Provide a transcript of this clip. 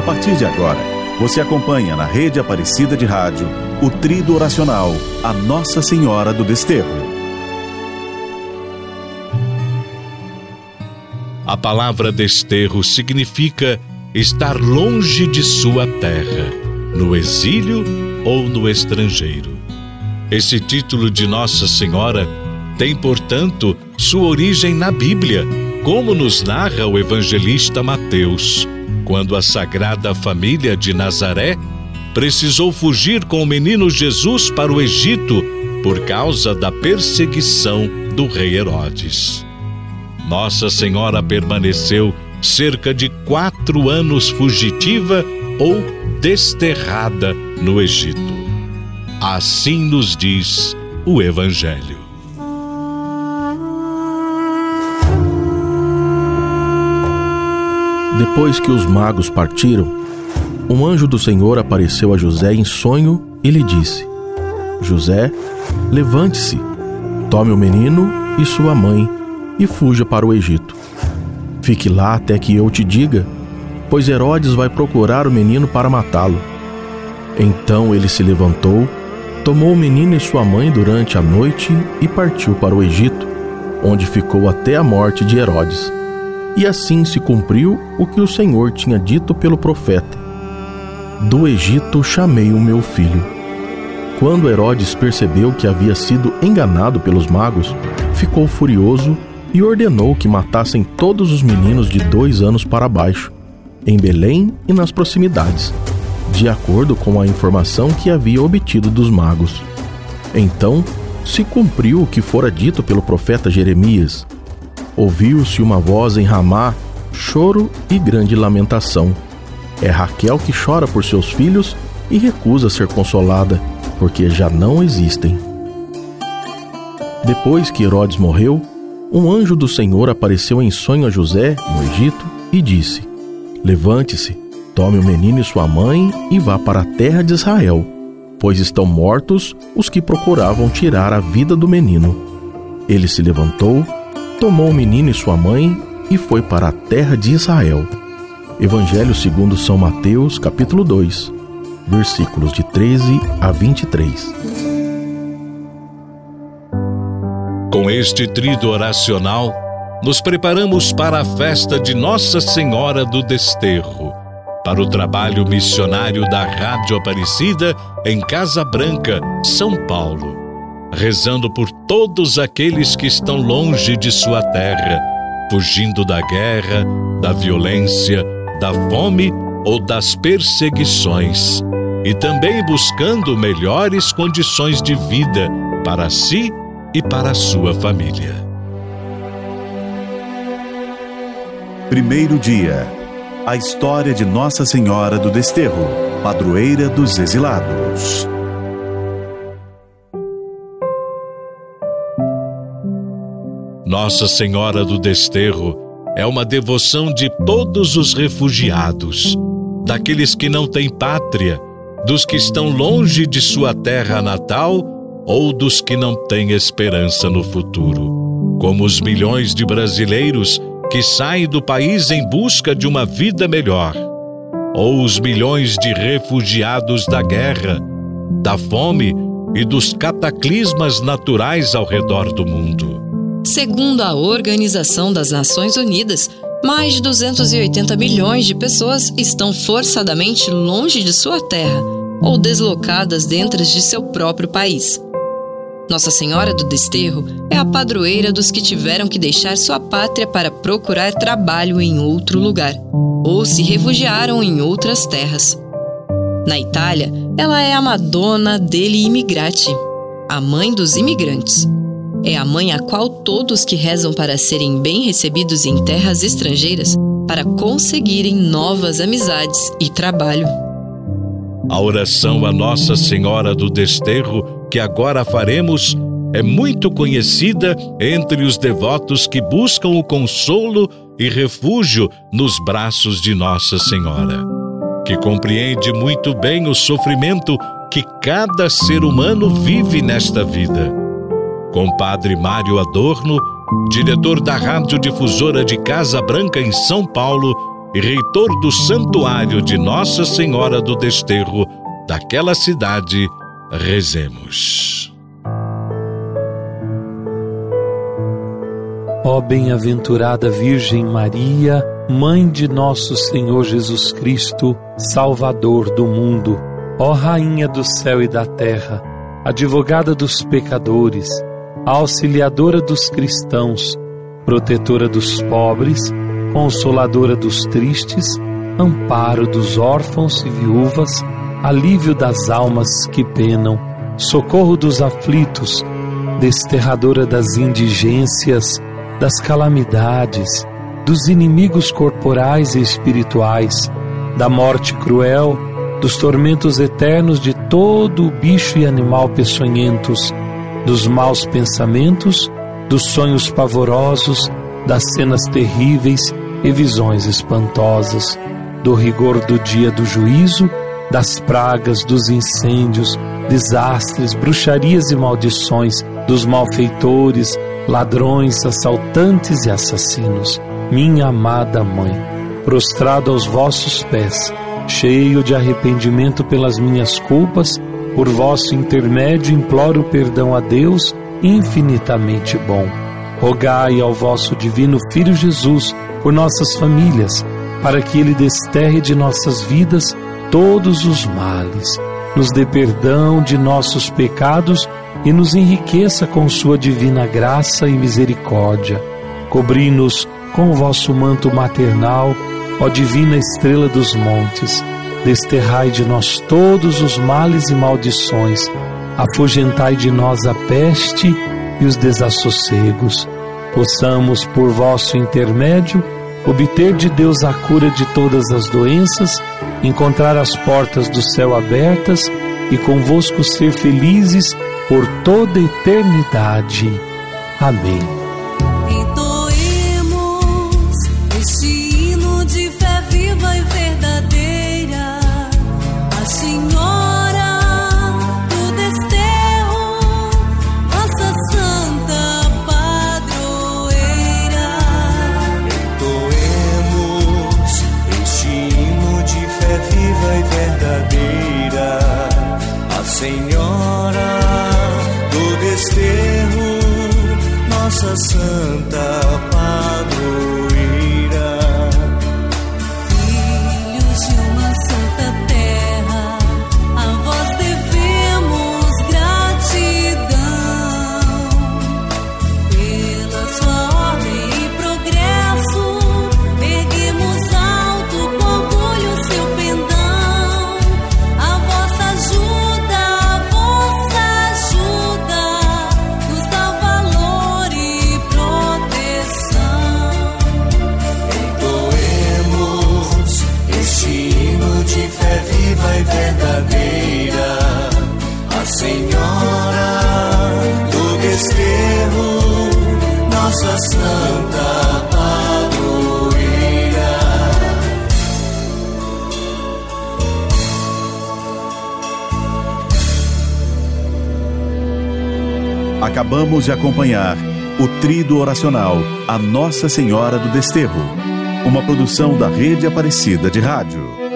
A partir de agora, você acompanha na rede Aparecida de Rádio o trido oracional A Nossa Senhora do Desterro. A palavra desterro significa estar longe de sua terra, no exílio ou no estrangeiro. Esse título de Nossa Senhora tem, portanto, sua origem na Bíblia, como nos narra o evangelista Mateus, quando a Sagrada Família de Nazaré precisou fugir com o menino Jesus para o Egito por causa da perseguição do rei Herodes. Nossa Senhora permaneceu cerca de quatro anos fugitiva ou desterrada no Egito. Assim nos diz o Evangelho. Depois que os magos partiram, um anjo do Senhor apareceu a José em sonho e lhe disse: José, levante-se, tome o menino e sua mãe e fuja para o Egito. Fique lá até que eu te diga, pois Herodes vai procurar o menino para matá-lo. Então ele se levantou tomou o menino e sua mãe durante a noite e partiu para o Egito, onde ficou até a morte de Herodes. E assim se cumpriu o que o Senhor tinha dito pelo profeta: Do Egito chamei o meu filho. Quando Herodes percebeu que havia sido enganado pelos magos, ficou furioso e ordenou que matassem todos os meninos de dois anos para baixo, em Belém e nas proximidades de acordo com a informação que havia obtido dos magos. Então se cumpriu o que fora dito pelo profeta Jeremias. Ouviu-se uma voz em Ramá, choro e grande lamentação. É Raquel que chora por seus filhos e recusa ser consolada, porque já não existem. Depois que Herodes morreu, um anjo do Senhor apareceu em sonho a José, no Egito, e disse: Levante-se, Tome o menino e sua mãe e vá para a terra de Israel, pois estão mortos os que procuravam tirar a vida do menino. Ele se levantou, tomou o menino e sua mãe e foi para a terra de Israel. Evangelho segundo São Mateus, capítulo 2, versículos de 13 a 23. Com este trido oracional, nos preparamos para a festa de Nossa Senhora do Desterro para o trabalho missionário da Rádio Aparecida em Casa Branca, São Paulo, rezando por todos aqueles que estão longe de sua terra, fugindo da guerra, da violência, da fome ou das perseguições, e também buscando melhores condições de vida para si e para sua família. Primeiro dia a história de Nossa Senhora do Desterro, padroeira dos exilados. Nossa Senhora do Desterro é uma devoção de todos os refugiados, daqueles que não têm pátria, dos que estão longe de sua terra natal ou dos que não têm esperança no futuro, como os milhões de brasileiros que saem do país em busca de uma vida melhor, ou os milhões de refugiados da guerra, da fome e dos cataclismas naturais ao redor do mundo. Segundo a Organização das Nações Unidas, mais de 280 milhões de pessoas estão forçadamente longe de sua terra ou deslocadas dentro de seu próprio país. Nossa Senhora do Desterro é a padroeira dos que tiveram que deixar sua pátria para procurar trabalho em outro lugar ou se refugiaram em outras terras. Na Itália, ela é a Madonna degli Immigrati, a mãe dos imigrantes. É a mãe a qual todos que rezam para serem bem recebidos em terras estrangeiras para conseguirem novas amizades e trabalho. A oração a Nossa Senhora do Desterro que agora faremos é muito conhecida entre os devotos que buscam o consolo e refúgio nos braços de Nossa Senhora, que compreende muito bem o sofrimento que cada ser humano vive nesta vida. Com Padre Mário Adorno, diretor da Rádio Difusora de Casa Branca em São Paulo, e reitor do Santuário de Nossa Senhora do Desterro daquela cidade, rezemos. Ó bem-aventurada Virgem Maria, Mãe de nosso Senhor Jesus Cristo, Salvador do mundo, ó Rainha do céu e da terra, advogada dos pecadores, auxiliadora dos cristãos, protetora dos pobres, consoladora dos tristes, amparo dos órfãos e viúvas, alívio das almas que penam, socorro dos aflitos, desterradora das indigências, das calamidades, dos inimigos corporais e espirituais, da morte cruel, dos tormentos eternos de todo o bicho e animal peçonhentos, dos maus pensamentos, dos sonhos pavorosos, das cenas terríveis e visões espantosas, do rigor do dia do juízo, das pragas, dos incêndios, desastres, bruxarias e maldições, dos malfeitores, ladrões, assaltantes e assassinos. Minha amada Mãe, prostrado aos vossos pés, cheio de arrependimento pelas minhas culpas, por vosso intermédio imploro perdão a Deus infinitamente bom. Rogai ao vosso divino Filho Jesus por nossas famílias, para que ele desterre de nossas vidas todos os males, nos dê perdão de nossos pecados e nos enriqueça com sua divina graça e misericórdia. Cobri-nos com o vosso manto maternal, ó divina estrela dos montes, desterrai de nós todos os males e maldições, afugentai de nós a peste e os desassossegos. Possamos, por vosso intermédio, obter de Deus a cura de todas as doenças, encontrar as portas do céu abertas e convosco ser felizes por toda eternidade. Amém. Acabamos de acompanhar o Trido Oracional A Nossa Senhora do Desterro, uma produção da Rede Aparecida de Rádio.